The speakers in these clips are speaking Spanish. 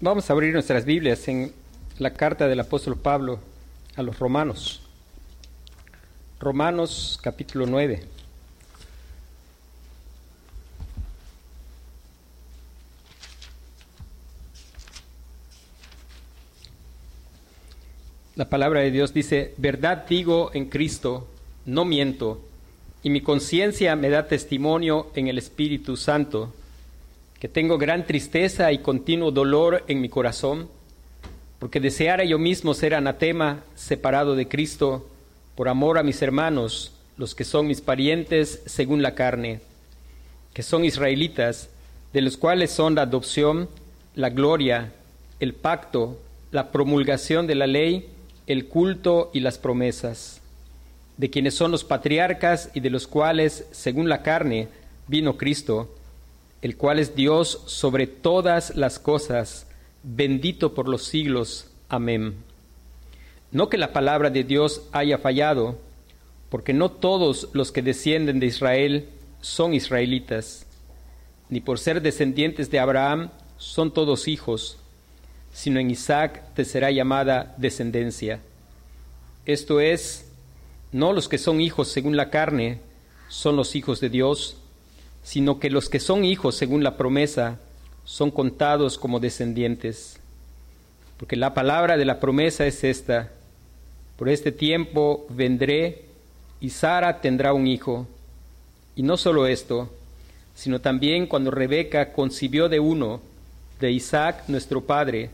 Vamos a abrir nuestras Biblias en la carta del apóstol Pablo a los romanos. Romanos capítulo 9. La palabra de Dios dice, verdad digo en Cristo, no miento, y mi conciencia me da testimonio en el Espíritu Santo que tengo gran tristeza y continuo dolor en mi corazón, porque deseara yo mismo ser anatema, separado de Cristo, por amor a mis hermanos, los que son mis parientes según la carne, que son israelitas, de los cuales son la adopción, la gloria, el pacto, la promulgación de la ley, el culto y las promesas, de quienes son los patriarcas y de los cuales, según la carne, vino Cristo, el cual es Dios sobre todas las cosas, bendito por los siglos. Amén. No que la palabra de Dios haya fallado, porque no todos los que descienden de Israel son israelitas, ni por ser descendientes de Abraham son todos hijos, sino en Isaac te será llamada descendencia. Esto es, no los que son hijos según la carne son los hijos de Dios, sino que los que son hijos según la promesa son contados como descendientes. Porque la palabra de la promesa es esta, por este tiempo vendré y Sara tendrá un hijo. Y no solo esto, sino también cuando Rebeca concibió de uno, de Isaac nuestro padre,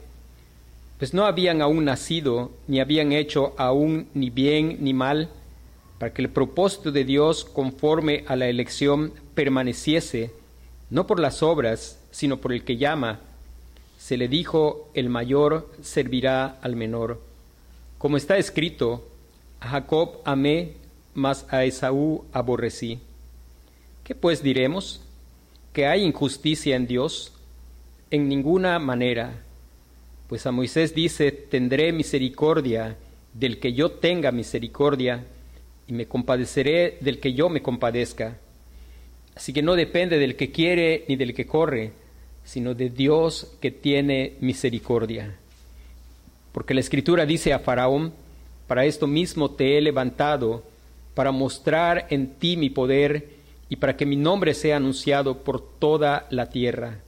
pues no habían aún nacido, ni habían hecho aún ni bien ni mal, para que el propósito de Dios conforme a la elección permaneciese, no por las obras, sino por el que llama, se le dijo, el mayor servirá al menor. Como está escrito, a Jacob amé, mas a Esaú aborrecí. ¿Qué pues diremos? ¿Que hay injusticia en Dios? En ninguna manera. Pues a Moisés dice, tendré misericordia del que yo tenga misericordia, y me compadeceré del que yo me compadezca. Así que no depende del que quiere ni del que corre, sino de Dios que tiene misericordia. Porque la escritura dice a Faraón, para esto mismo te he levantado, para mostrar en ti mi poder y para que mi nombre sea anunciado por toda la tierra.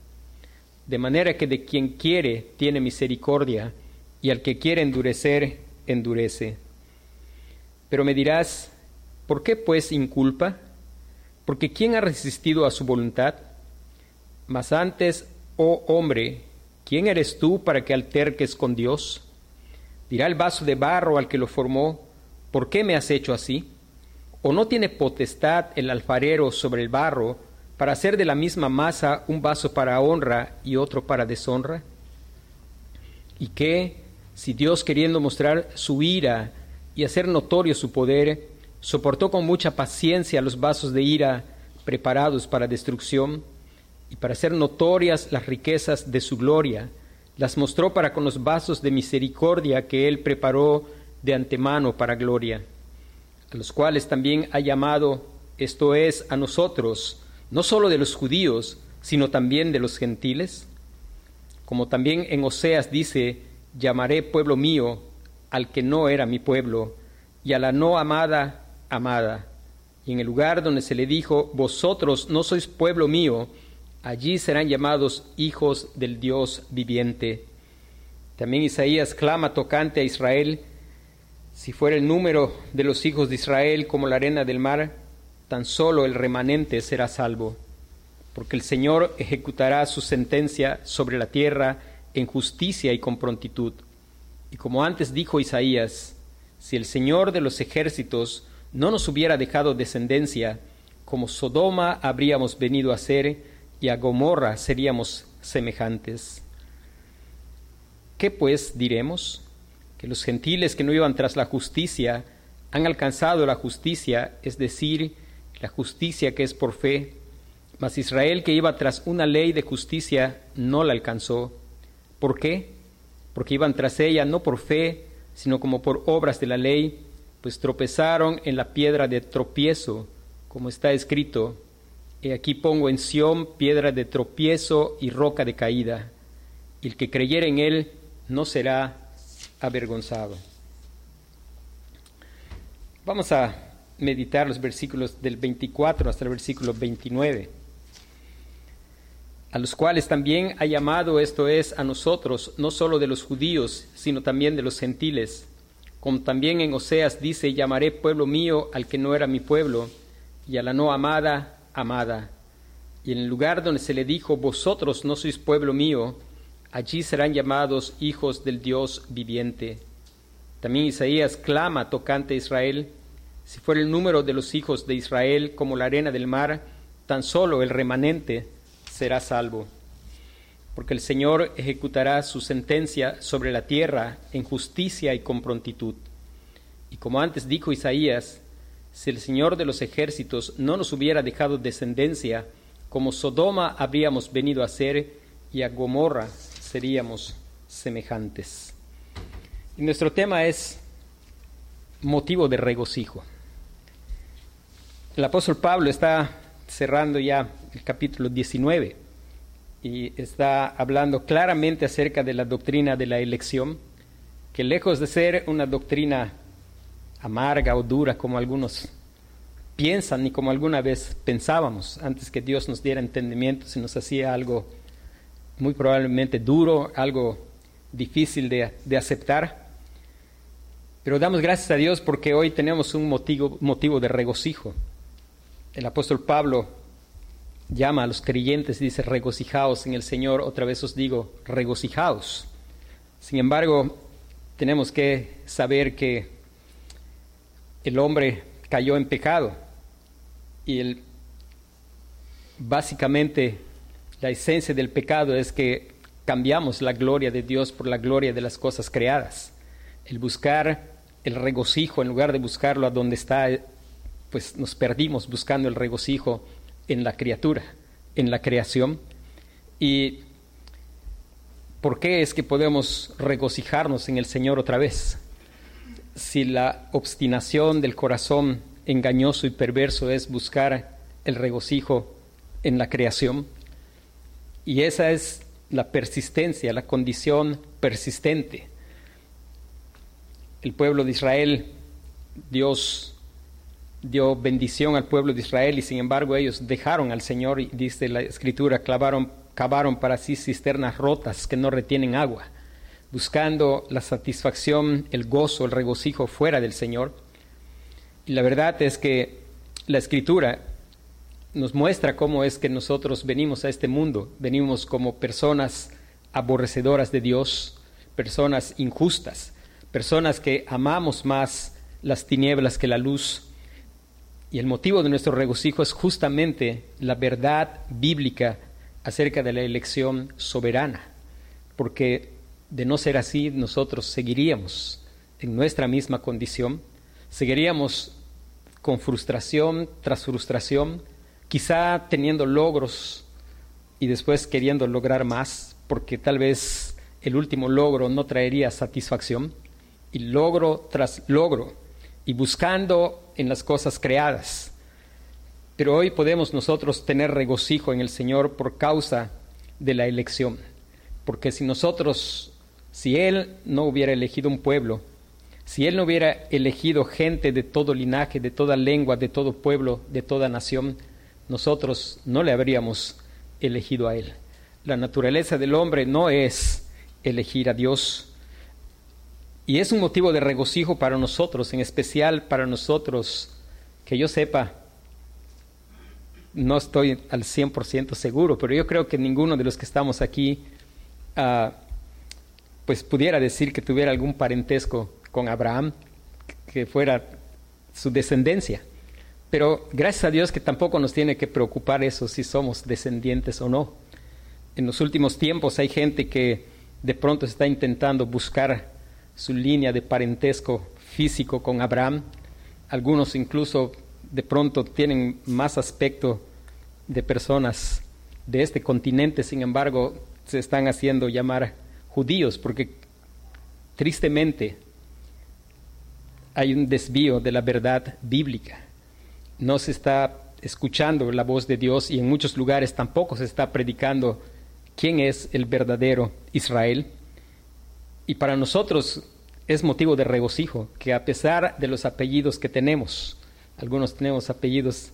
De manera que de quien quiere tiene misericordia, y al que quiere endurecer, endurece. Pero me dirás, ¿por qué pues inculpa? Porque ¿quién ha resistido a su voluntad? Mas antes, oh hombre, ¿quién eres tú para que alterques con Dios? Dirá el vaso de barro al que lo formó, ¿por qué me has hecho así? ¿O no tiene potestad el alfarero sobre el barro para hacer de la misma masa un vaso para honra y otro para deshonra? ¿Y qué, si Dios queriendo mostrar su ira y hacer notorio su poder, soportó con mucha paciencia los vasos de ira preparados para destrucción, y para hacer notorias las riquezas de su gloria, las mostró para con los vasos de misericordia que él preparó de antemano para gloria, a los cuales también ha llamado, esto es, a nosotros, no solo de los judíos, sino también de los gentiles, como también en Oseas dice, llamaré pueblo mío al que no era mi pueblo, y a la no amada, amada. Y en el lugar donde se le dijo, vosotros no sois pueblo mío, allí serán llamados hijos del Dios viviente. También Isaías clama tocante a Israel, si fuera el número de los hijos de Israel como la arena del mar, tan solo el remanente será salvo, porque el Señor ejecutará su sentencia sobre la tierra en justicia y con prontitud y como antes dijo Isaías, si el Señor de los ejércitos no nos hubiera dejado descendencia, como Sodoma habríamos venido a ser y a Gomorra seríamos semejantes. ¿Qué pues diremos? Que los gentiles que no iban tras la justicia han alcanzado la justicia, es decir, la justicia que es por fe, mas Israel que iba tras una ley de justicia no la alcanzó. ¿Por qué? Porque iban tras ella no por fe, sino como por obras de la ley, pues tropezaron en la piedra de tropiezo, como está escrito, He aquí pongo en Sión piedra de tropiezo y roca de caída, y el que creyere en él no será avergonzado. Vamos a meditar los versículos del 24 hasta el versículo 29, a los cuales también ha llamado, esto es, a nosotros, no solo de los judíos, sino también de los gentiles, como también en Oseas dice, llamaré pueblo mío al que no era mi pueblo, y a la no amada, amada. Y en el lugar donde se le dijo, vosotros no sois pueblo mío, allí serán llamados hijos del Dios viviente. También Isaías clama tocante a Israel, si fuera el número de los hijos de Israel como la arena del mar, tan solo el remanente será salvo. Porque el Señor ejecutará su sentencia sobre la tierra en justicia y con prontitud. Y como antes dijo Isaías, si el Señor de los ejércitos no nos hubiera dejado descendencia, como Sodoma habríamos venido a ser y a Gomorra seríamos semejantes. Y nuestro tema es motivo de regocijo. El apóstol Pablo está cerrando ya el capítulo 19 y está hablando claramente acerca de la doctrina de la elección, que lejos de ser una doctrina amarga o dura como algunos piensan y como alguna vez pensábamos antes que Dios nos diera entendimiento, se nos hacía algo muy probablemente duro, algo difícil de, de aceptar. Pero damos gracias a Dios porque hoy tenemos un motivo, motivo de regocijo el apóstol Pablo llama a los creyentes, dice, regocijaos en el Señor, otra vez os digo, regocijaos. Sin embargo, tenemos que saber que el hombre cayó en pecado y básicamente la esencia del pecado es que cambiamos la gloria de Dios por la gloria de las cosas creadas. El buscar el regocijo en lugar de buscarlo a donde está pues nos perdimos buscando el regocijo en la criatura, en la creación. ¿Y por qué es que podemos regocijarnos en el Señor otra vez? Si la obstinación del corazón engañoso y perverso es buscar el regocijo en la creación, y esa es la persistencia, la condición persistente. El pueblo de Israel, Dios dio bendición al pueblo de Israel y sin embargo ellos dejaron al Señor y dice la escritura, clavaron, cavaron para sí cisternas rotas que no retienen agua, buscando la satisfacción, el gozo, el regocijo fuera del Señor. Y la verdad es que la escritura nos muestra cómo es que nosotros venimos a este mundo, venimos como personas aborrecedoras de Dios, personas injustas, personas que amamos más las tinieblas que la luz, y el motivo de nuestro regocijo es justamente la verdad bíblica acerca de la elección soberana, porque de no ser así nosotros seguiríamos en nuestra misma condición, seguiríamos con frustración tras frustración, quizá teniendo logros y después queriendo lograr más, porque tal vez el último logro no traería satisfacción, y logro tras logro y buscando en las cosas creadas. Pero hoy podemos nosotros tener regocijo en el Señor por causa de la elección. Porque si nosotros, si Él no hubiera elegido un pueblo, si Él no hubiera elegido gente de todo linaje, de toda lengua, de todo pueblo, de toda nación, nosotros no le habríamos elegido a Él. La naturaleza del hombre no es elegir a Dios, y es un motivo de regocijo para nosotros, en especial para nosotros, que yo sepa, no estoy al 100% seguro, pero yo creo que ninguno de los que estamos aquí, uh, pues pudiera decir que tuviera algún parentesco con Abraham, que fuera su descendencia. Pero gracias a Dios que tampoco nos tiene que preocupar eso si somos descendientes o no. En los últimos tiempos hay gente que de pronto está intentando buscar su línea de parentesco físico con Abraham. Algunos incluso de pronto tienen más aspecto de personas de este continente, sin embargo, se están haciendo llamar judíos porque tristemente hay un desvío de la verdad bíblica. No se está escuchando la voz de Dios y en muchos lugares tampoco se está predicando quién es el verdadero Israel. Y para nosotros es motivo de regocijo que a pesar de los apellidos que tenemos, algunos tenemos apellidos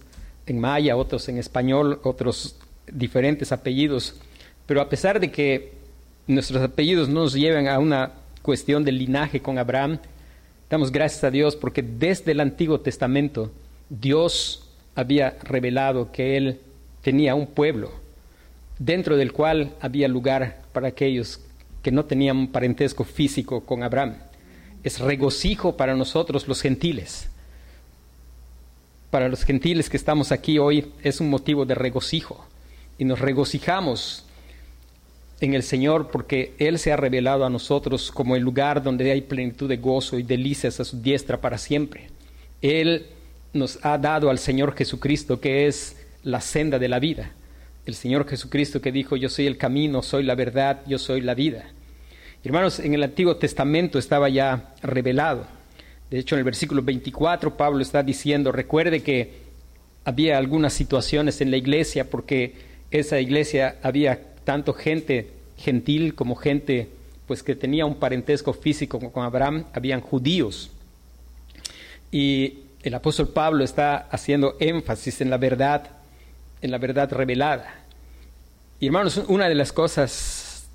en maya, otros en español, otros diferentes apellidos, pero a pesar de que nuestros apellidos no nos lleven a una cuestión de linaje con Abraham, damos gracias a Dios porque desde el Antiguo Testamento Dios había revelado que Él tenía un pueblo dentro del cual había lugar para aquellos que no tenían parentesco físico con Abraham. Es regocijo para nosotros los gentiles. Para los gentiles que estamos aquí hoy es un motivo de regocijo y nos regocijamos en el Señor porque Él se ha revelado a nosotros como el lugar donde hay plenitud de gozo y delicias a su diestra para siempre. Él nos ha dado al Señor Jesucristo que es la senda de la vida. El Señor Jesucristo que dijo, yo soy el camino, soy la verdad, yo soy la vida. Hermanos, en el Antiguo Testamento estaba ya revelado. De hecho, en el versículo 24 Pablo está diciendo, recuerde que había algunas situaciones en la iglesia porque esa iglesia había tanto gente gentil como gente pues que tenía un parentesco físico con Abraham, habían judíos. Y el apóstol Pablo está haciendo énfasis en la verdad, en la verdad revelada. Y hermanos, una de las cosas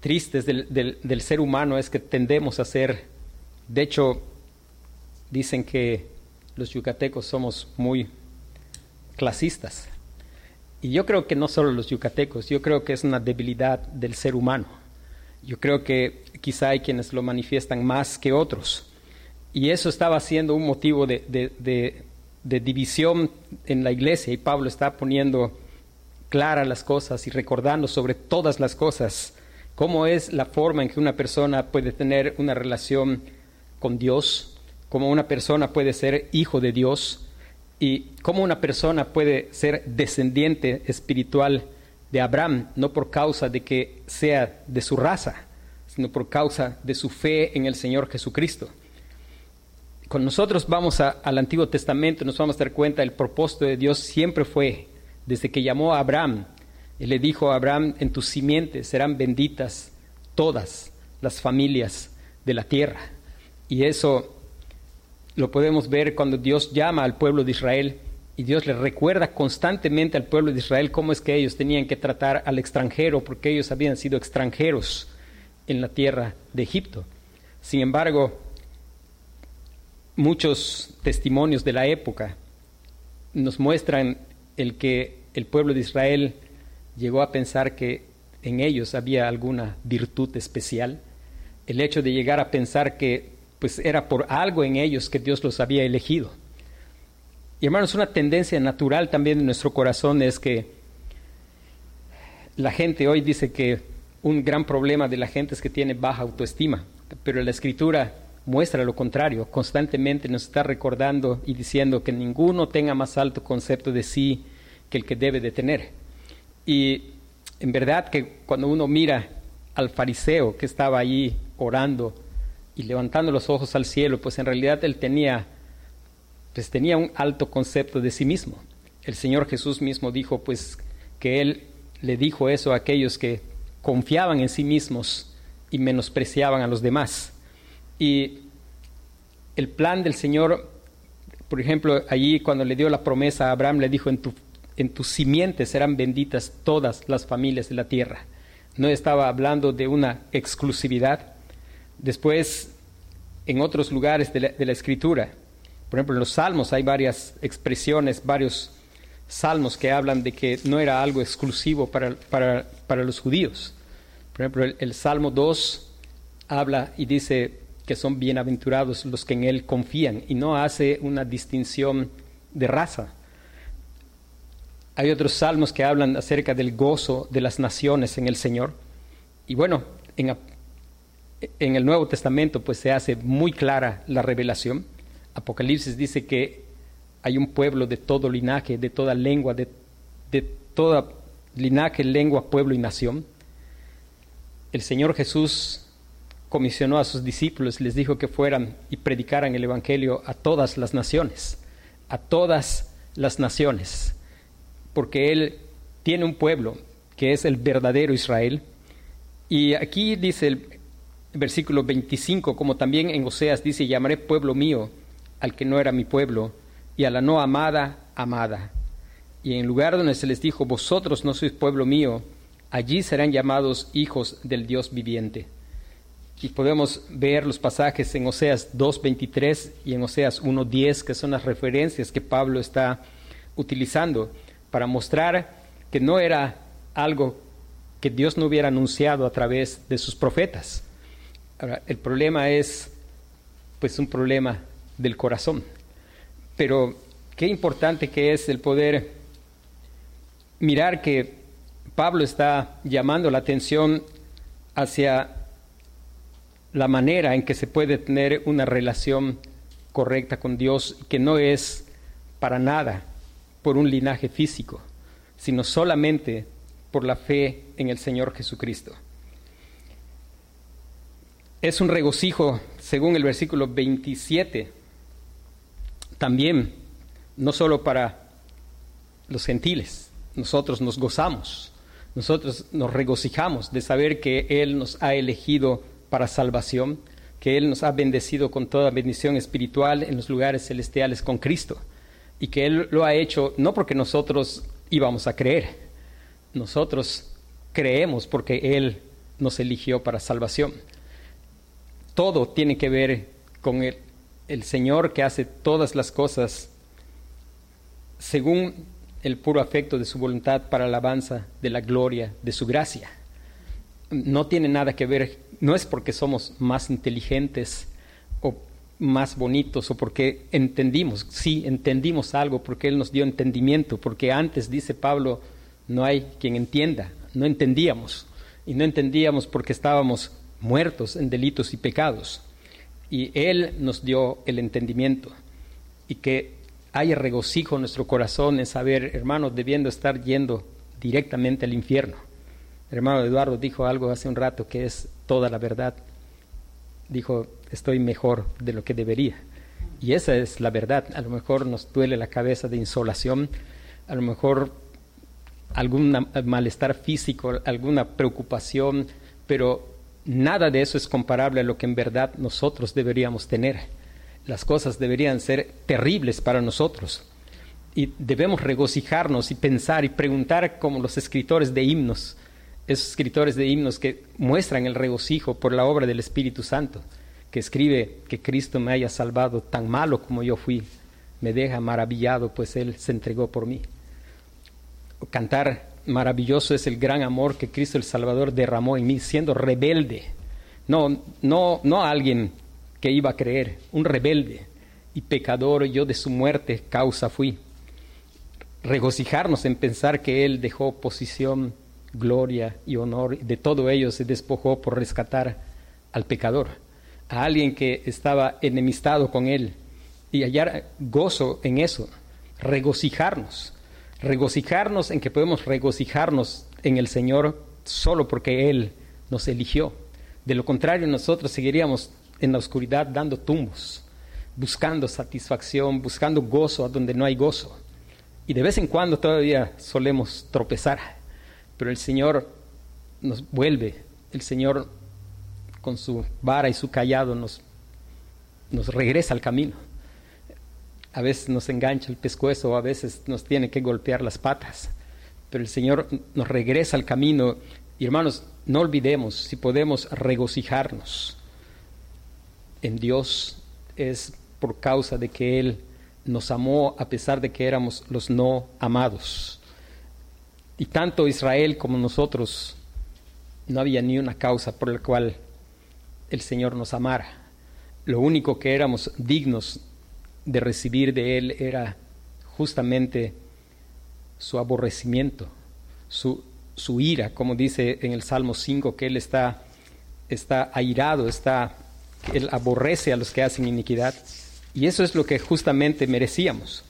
tristes del, del ser humano es que tendemos a ser, de hecho, dicen que los yucatecos somos muy clasistas. Y yo creo que no solo los yucatecos, yo creo que es una debilidad del ser humano. Yo creo que quizá hay quienes lo manifiestan más que otros. Y eso estaba siendo un motivo de, división en la iglesia y Pablo está poniendo claras las cosas y recordando sobre todas las cosas cómo es la forma en que una persona puede tener una relación con Dios, cómo una persona puede ser hijo de Dios y cómo una persona puede ser descendiente espiritual de Abraham, no por causa de que sea de su raza, sino por causa de su fe en el Señor Jesucristo cuando nosotros vamos al Antiguo Testamento, nos vamos a dar cuenta, el propósito de Dios siempre fue, desde que llamó a Abraham, Él le dijo a Abraham, en tus simientes serán benditas todas las familias de la tierra. Y eso lo podemos ver cuando Dios llama al pueblo de Israel y Dios le recuerda constantemente al pueblo de Israel cómo es que ellos tenían que tratar al extranjero, porque ellos habían sido extranjeros en la tierra de Egipto. Sin embargo, muchos testimonios de la época nos muestran el que el pueblo de Israel llegó a pensar que en ellos había alguna virtud especial, el hecho de llegar a pensar que pues era por algo en ellos que Dios los había elegido. Y hermanos, una tendencia natural también en nuestro corazón es que la gente hoy dice que un gran problema de la gente es que tiene baja autoestima, pero la escritura muestra lo contrario, constantemente nos está recordando y diciendo que ninguno tenga más alto concepto de sí que el que debe de tener. Y en verdad que cuando uno mira al fariseo que estaba allí orando y levantando los ojos al cielo, pues en realidad él tenía, pues tenía un alto concepto de sí mismo. El Señor Jesús mismo dijo pues que él le dijo eso a aquellos que confiaban en sí mismos y menospreciaban a los demás. Y el plan del Señor, por ejemplo, allí cuando le dio la promesa a Abraham, le dijo, en tu, en tus simientes serán benditas todas las familias de la tierra. No estaba hablando de una exclusividad. Después, en otros lugares de la, escritura, por ejemplo, en los salmos hay varias expresiones, varios salmos que hablan de que no era algo exclusivo para, para, los judíos. Por ejemplo, el, el Salmo 2 habla y dice, que son bienaventurados los que en Él confían y no hace una distinción de raza. Hay otros salmos que hablan acerca del gozo de las naciones en el Señor. Y bueno, en, el Nuevo Testamento pues se hace muy clara la revelación. Apocalipsis dice que hay un pueblo de todo linaje, de toda lengua, de, de toda linaje, lengua, pueblo y nación. El Señor Jesús comisionó a sus discípulos y les dijo que fueran y predicaran el Evangelio a todas las naciones, a todas las naciones, porque Él tiene un pueblo que es el verdadero Israel, Y aquí dice el versículo 25, como también en Oseas dice, llamaré pueblo mío al que no era mi pueblo, y a la no amada, amada. Y en lugar donde se les dijo, vosotros no sois pueblo mío, allí serán llamados hijos del Dios viviente. Y podemos ver los pasajes en Oseas 2.23 y en Oseas 1.10, que son las referencias que Pablo está utilizando para mostrar que no era algo que Dios no hubiera anunciado a través de sus profetas. Ahora, el problema es, pues, un problema del corazón. Pero qué importante que es el poder mirar que Pablo está llamando la atención hacia la manera en que se puede tener una relación correcta con Dios, que no es para nada por un linaje físico, sino solamente por la fe en el Señor Jesucristo. Es un regocijo, según el versículo 27, también, no solo para los gentiles, nosotros nos gozamos, nosotros nos regocijamos de saber que Él nos ha elegido para salvación, que Él nos ha bendecido con toda bendición espiritual en los lugares celestiales con Cristo, y que Él lo ha hecho no porque nosotros íbamos a creer, nosotros creemos porque Él nos eligió para salvación. Todo tiene que ver con el, el Señor que hace todas las cosas según el puro afecto de su voluntad para alabanza de la gloria de su gracia. No tiene nada que ver, no es porque somos más inteligentes o más bonitos o porque entendimos, sí, entendimos algo, porque Él nos dio entendimiento, porque antes, dice Pablo, no hay quien entienda, no entendíamos, y no entendíamos porque estábamos muertos en delitos y pecados, y Él nos dio el entendimiento, y que haya regocijo en nuestro corazón en saber, hermanos, debiendo estar yendo directamente al infierno. Hermano Eduardo dijo algo hace un rato que es toda la verdad. Dijo, estoy mejor de lo que debería. Y esa es la verdad. A lo mejor nos duele la cabeza de insolación, a lo mejor algún malestar físico, alguna preocupación, pero nada de eso es comparable a lo que en verdad nosotros deberíamos tener las cosas deberían ser terribles para nosotros. Y debemos regocijarnos y pensar y preguntar como los escritores de himnos, esos escritores de himnos que muestran el regocijo por la obra del Espíritu Santo, que escribe que Cristo me haya salvado tan malo como yo fui, me deja maravillado, pues Él se entregó por mí. Cantar maravilloso es el gran amor que Cristo el Salvador derramó en mí, siendo rebelde. No, no, no alguien que iba a creer, un rebelde y pecador yo de su muerte causa fui. Regocijarnos en pensar que Él dejó posición, gloria y honor, de todo ello se despojó por rescatar al pecador, a alguien que estaba enemistado con Él, y hallar gozo en eso, regocijarnos, regocijarnos en que podemos regocijarnos en el Señor solo porque Él nos eligió. De lo contrario, nosotros seguiríamos en la oscuridad dando tumbos, buscando satisfacción, buscando gozo a donde no hay gozo. Y de vez en cuando todavía solemos tropezar, pero el Señor nos vuelve, el Señor con su vara y su callado nos, nos regresa al camino. A veces nos engancha el pescuezo, a veces nos tiene que golpear las patas, pero el Señor nos regresa al camino. Y hermanos, no olvidemos si podemos regocijarnos en Dios es por causa de que Él nos amó a pesar de que éramos los no amados. Y tanto Israel como nosotros no había ni una causa por la cual el Señor nos amara. Lo único que éramos dignos de recibir de Él era justamente su aborrecimiento, su, su ira, como dice en el Salmo 5, que Él está, está airado, está él aborrece a los que hacen iniquidad. Y eso es lo que justamente merecíamos.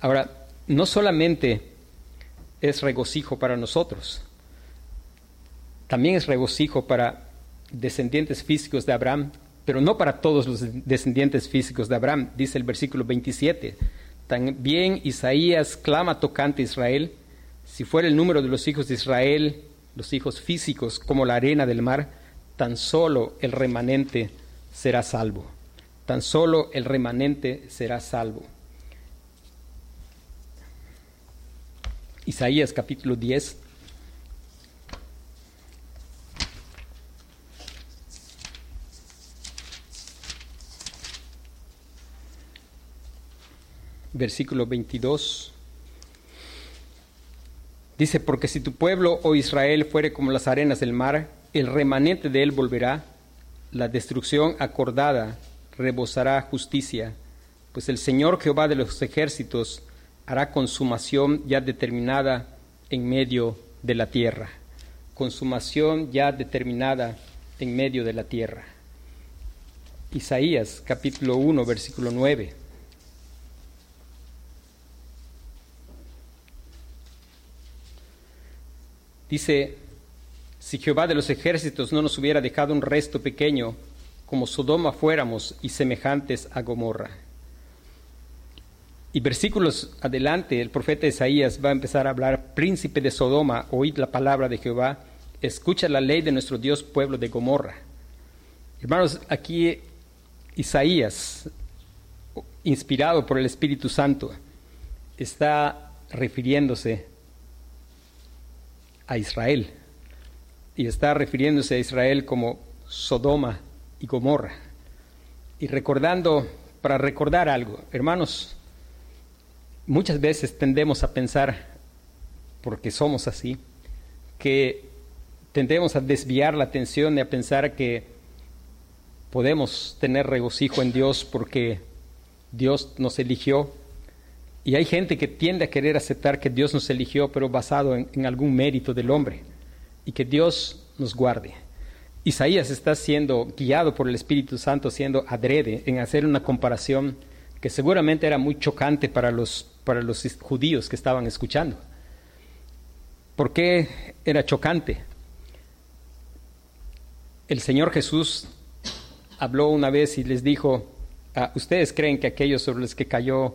Ahora, no solamente es regocijo para nosotros, también es regocijo para descendientes físicos de Abraham, pero no para todos los descendientes físicos de Abraham, dice el versículo 27. También Isaías clama tocante a Israel, si fuera el número de los hijos de Israel los hijos físicos como la arena del mar, tan solo el remanente será salvo. Tan solo el remanente será salvo. Isaías capítulo 10. Versículo 22. Dice, porque si tu pueblo o Israel fuere como las arenas del mar, el remanente de él volverá, la destrucción acordada rebosará justicia, pues el Señor Jehová de los ejércitos hará consumación ya determinada en medio de la tierra. Consumación ya determinada en medio de la tierra. Isaías capítulo 1 versículo 9. Dice, si Jehová de los ejércitos no nos hubiera dejado un resto pequeño, como Sodoma fuéramos y semejantes a Gomorra. Y versículos adelante, el profeta Isaías va a empezar a hablar, príncipe de Sodoma, oíd la palabra de Jehová, escucha la ley de nuestro Dios, pueblo de Gomorra. Hermanos, aquí Isaías, inspirado por el Espíritu Santo, está refiriéndose a Israel. Y está refiriéndose a Israel como Sodoma y Gomorra. Y recordando, para recordar algo, hermanos, muchas veces tendemos a pensar, porque somos así, que tendemos a desviar la atención y a pensar que podemos tener regocijo en Dios porque Dios nos eligió y hay gente que tiende a querer aceptar que Dios nos eligió, pero basado en, algún mérito del hombre, y que Dios nos guarde. Isaías está siendo guiado por el Espíritu Santo, siendo adrede en hacer una comparación que seguramente era muy chocante para los, para los judíos que estaban escuchando. ¿Por qué era chocante? El Señor Jesús habló una vez y les dijo, ah, ustedes creen que aquellos sobre los que cayó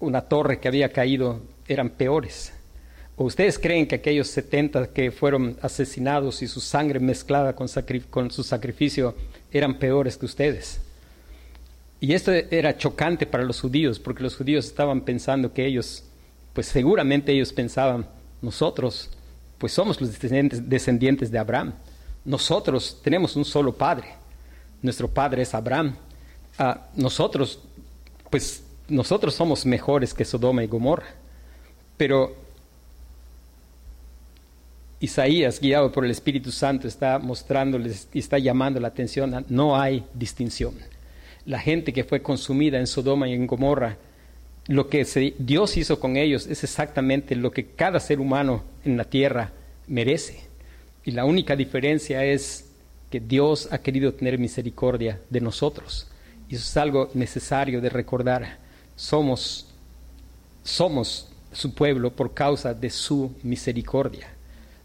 una torre que había caído eran peores? ¿O ustedes creen que aquellos 70 que fueron asesinados y su sangre mezclada con, con su sacrificio eran peores que ustedes? Y esto era chocante para los judíos, porque los judíos estaban pensando que ellos, pues seguramente ellos pensaban, nosotros, pues somos los descendientes, de Abraham. Nosotros tenemos un solo padre. Nuestro padre es Abraham. Ah, nosotros, pues nosotros somos mejores que Sodoma y Gomorra. Pero Isaías, guiado por el Espíritu Santo, está mostrándoles y está llamando la atención no hay distinción. La gente que fue consumida en Sodoma y en Gomorra, lo que Dios hizo con ellos es exactamente lo que cada ser humano en la tierra merece. Y la única diferencia es que Dios ha querido tener misericordia de nosotros. Y eso es algo necesario de recordar somos, somos su pueblo por causa de su misericordia.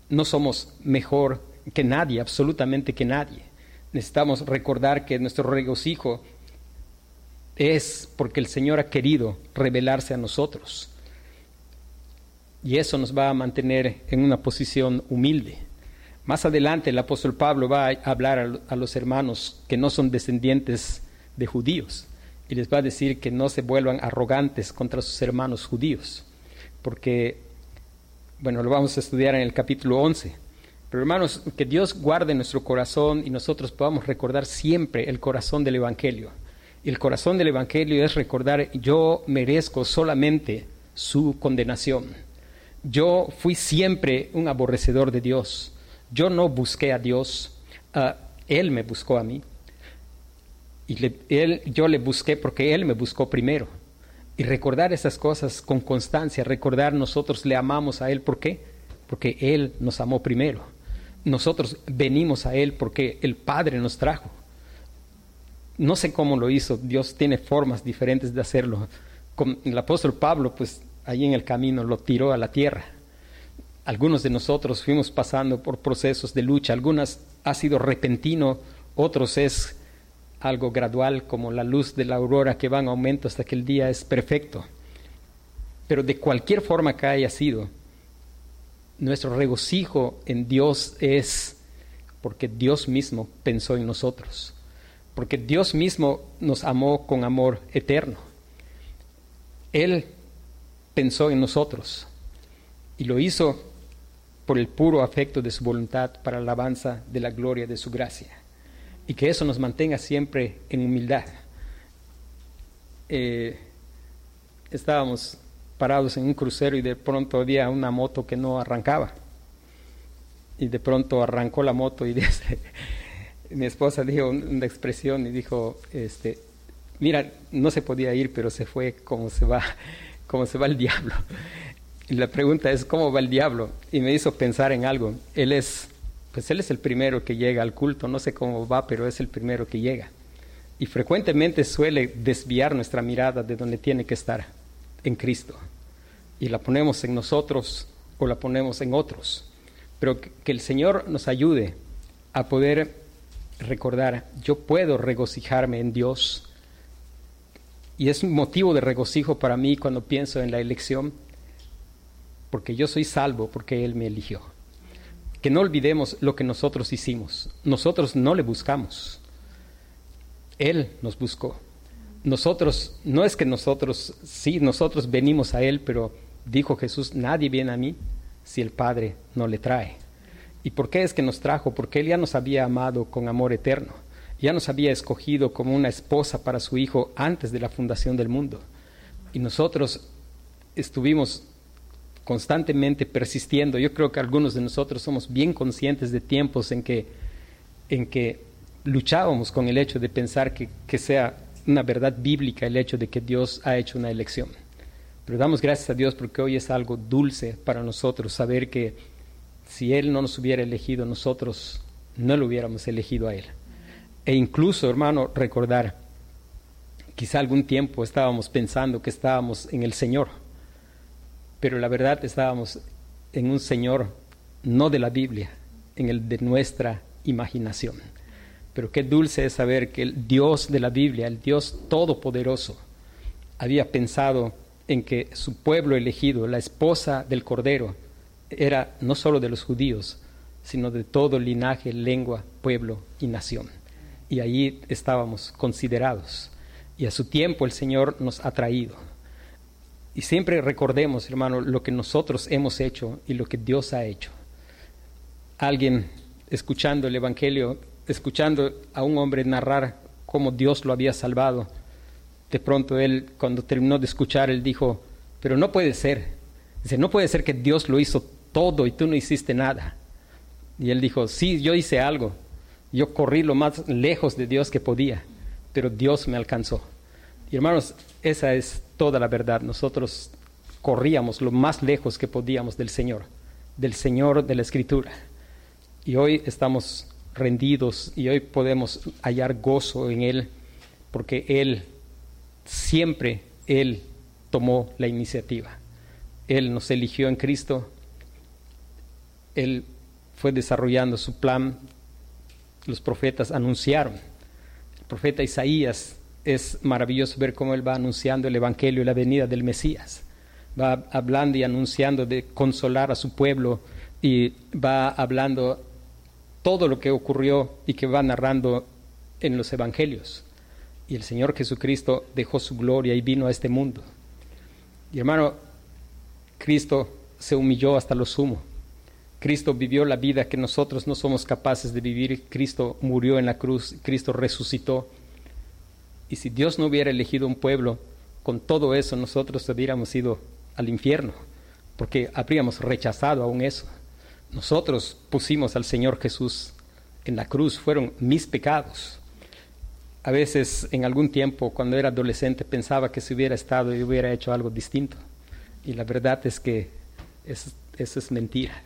No somos mejor que nadie, absolutamente que nadie. Necesitamos recordar que nuestro regocijo es porque el Señor ha querido revelarse a nosotros. Y eso nos va a mantener en una posición humilde. Más adelante el apóstol Pablo va a hablar a los hermanos que no son descendientes de judíos y les va a decir que no se vuelvan arrogantes contra sus hermanos judíos, porque, bueno, lo vamos a estudiar en el capítulo 11. Pero hermanos, que Dios guarde nuestro corazón y nosotros podamos recordar siempre el corazón del Evangelio. El corazón del Evangelio es recordar, yo merezco solamente su condenación. Yo fui siempre un aborrecedor de Dios. Yo no busqué a Dios, ah, Él me buscó a mí. Y él, yo le busqué porque Él me buscó primero. Y recordar esas cosas con constancia, recordar nosotros le amamos a Él. ¿Por qué? Porque Él nos amó primero. Nosotros venimos a Él porque el Padre nos trajo. No sé cómo lo hizo, Dios tiene formas diferentes de hacerlo. El apóstol Pablo, pues ahí en el camino lo tiró a la tierra. Algunos de nosotros fuimos pasando por procesos de lucha, algunas ha sido repentino, otros es algo gradual como la luz de la aurora que va en aumento hasta que el día es perfecto. Pero de cualquier forma que haya sido, Nuestro regocijo en Dios es porque Dios mismo pensó en nosotros, porque Dios mismo nos amó con amor eterno. Él pensó en nosotros y lo hizo por el puro afecto de su voluntad para la alabanza de la gloria de su gracia. Y que eso nos mantenga siempre en humildad. Eh, estábamos parados en un crucero y de pronto había una moto que no arrancaba. Y de pronto arrancó la moto y dice, mi esposa dijo una expresión y dijo, este, mira, no se podía ir, pero se fue como se va, como se va el diablo. Y la pregunta es, ¿cómo va el diablo? Y me hizo pensar en algo. Él es, pues él es el primero que llega al culto, no sé cómo va, pero es el primero que llega. Y frecuentemente suele desviar nuestra mirada de donde tiene que estar en Cristo y la ponemos en nosotros o la ponemos en otros. Pero que, el Señor nos ayude a poder recordar, yo puedo regocijarme en Dios. Y es motivo de regocijo para mí cuando pienso en la elección, porque yo soy salvo, porque Él me eligió. Que no olvidemos lo que nosotros hicimos. Nosotros no le buscamos. Él nos buscó nosotros, no es que nosotros, sí, nosotros venimos a Él, pero dijo Jesús, nadie viene a mí si el Padre no le trae. ¿Y por qué es que nos trajo? Porque Él ya nos había amado con amor eterno, ya nos había escogido como una esposa para su Hijo antes de la fundación del mundo. Y nosotros estuvimos constantemente persistiendo. Yo creo que algunos de nosotros somos bien conscientes de tiempos en que, en que luchábamos con el hecho de pensar que, que sea una verdad bíblica el hecho de que Dios ha hecho una elección. Pero damos gracias a Dios porque hoy es algo dulce para nosotros saber que si Él no nos hubiera elegido, nosotros no lo hubiéramos elegido a Él. E incluso, hermano, recordar, quizá algún tiempo estábamos pensando que estábamos en el Señor, pero la verdad estábamos en un Señor no de la Biblia, en el de nuestra imaginación. Pero qué dulce es saber que el Dios de la Biblia, el Dios todopoderoso, había pensado en que su pueblo elegido, la esposa del Cordero, era no solo de los judíos, sino de todo linaje, lengua, pueblo y nación. Y allí estábamos considerados. Y a su tiempo el Señor nos ha traído. Y siempre recordemos, hermano, lo que nosotros hemos hecho y lo que Dios ha hecho. Alguien escuchando el Evangelio escuchando a un hombre narrar cómo Dios lo había salvado, de pronto él, cuando terminó de escuchar, él dijo, pero no puede ser. Dice, no puede ser que Dios lo hizo todo y tú no hiciste nada. Y él dijo, sí, yo hice algo. Yo corrí lo más lejos de Dios que podía, pero Dios me alcanzó. Y hermanos, esa es toda la verdad. Nosotros corríamos lo más lejos que podíamos del Señor, del Señor de la Escritura. Y hoy estamos rendidos y hoy podemos hallar gozo en Él, porque Él siempre, Él tomó la iniciativa. Él nos eligió en Cristo, Él fue desarrollando su plan, los profetas anunciaron. El profeta Isaías es maravilloso ver cómo Él va anunciando el Evangelio y la venida del Mesías. Va hablando y anunciando de consolar a su pueblo y va hablando todo lo que ocurrió y que va narrando en los evangelios. Y el Señor Jesucristo dejó su gloria y vino a este mundo. Y hermano, Cristo se humilló hasta lo sumo. Cristo vivió la vida que nosotros no somos capaces de vivir. Cristo murió en la cruz, Cristo resucitó. Y si Dios no hubiera elegido un pueblo, con todo eso nosotros hubiéramos ido al infierno, porque habríamos rechazado aún eso. Nosotros pusimos al Señor Jesús en la cruz, fueron mis pecados. A veces en algún tiempo, cuando era adolescente, pensaba que si hubiera estado y hubiera hecho algo distinto. Y la verdad es que eso, es mentira.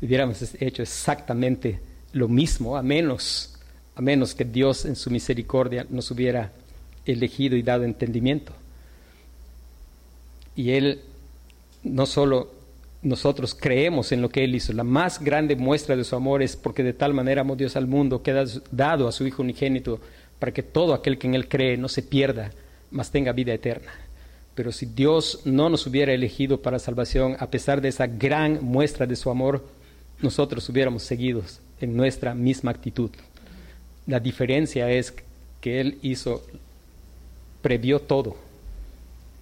Hubiéramos hecho exactamente lo mismo, a menos, a menos que Dios en su misericordia nos hubiera elegido y dado entendimiento. Y Él no solo nosotros creemos en lo que Él hizo. La más grande muestra de su amor es porque de tal manera amó Dios al mundo que ha dado a su Hijo unigénito para que todo aquel que en Él cree no se pierda, mas tenga vida eterna. Pero si Dios no nos hubiera elegido para salvación, a pesar de esa gran muestra de su amor, nosotros hubiéramos seguido en nuestra misma actitud. La diferencia es que Él hizo, previó todo,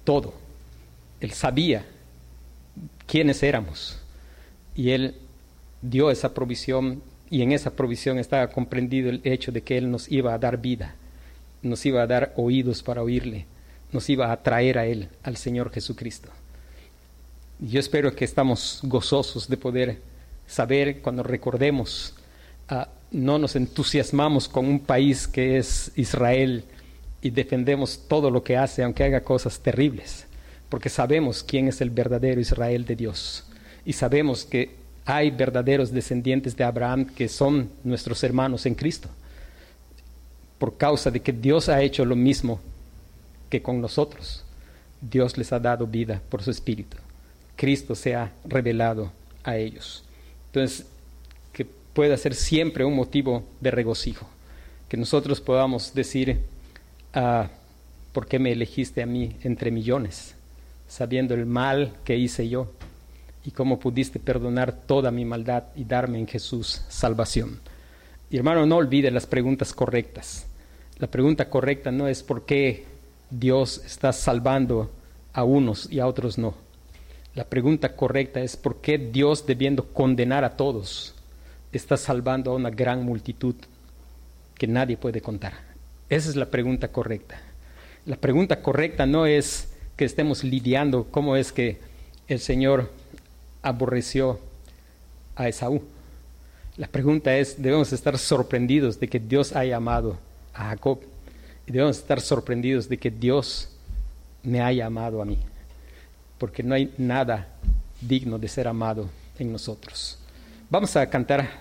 todo. Él sabía quiénes éramos y Él dio esa provisión y en esa provisión estaba comprendido el hecho de que Él nos iba a dar vida, nos iba a dar oídos para oírle, nos iba a traer a Él, al Señor Jesucristo. Yo espero que estamos gozosos de poder saber cuando recordemos, uh, no nos entusiasmamos con un país que es Israel y defendemos todo lo que hace, aunque haga cosas terribles, porque sabemos quién es el verdadero Israel de Dios y sabemos que hay verdaderos descendientes de Abraham que son nuestros hermanos en Cristo, por causa de que Dios ha hecho lo mismo que con nosotros. Dios les ha dado vida por su Espíritu. Cristo se ha revelado a ellos. Entonces, que pueda ser siempre un motivo de regocijo, que nosotros podamos decir, ah, ¿por qué me elegiste a mí entre millones? Sabiendo el mal que hice yo y cómo pudiste perdonar toda mi maldad y darme en Jesús salvación. Y hermano, no olvide las preguntas correctas. La pregunta correcta no es por qué Dios está salvando a unos y a otros no. La pregunta correcta es por qué Dios, debiendo condenar a todos, está salvando a una gran multitud que nadie puede contar. Esa es la pregunta correcta. La pregunta correcta no es que estemos lidiando cómo es que el Señor aborreció a Esaú. La pregunta es, debemos estar sorprendidos de que Dios haya amado a Jacob y debemos estar sorprendidos de que Dios me haya amado a mí, porque no hay nada digno de ser amado en nosotros. Vamos a cantar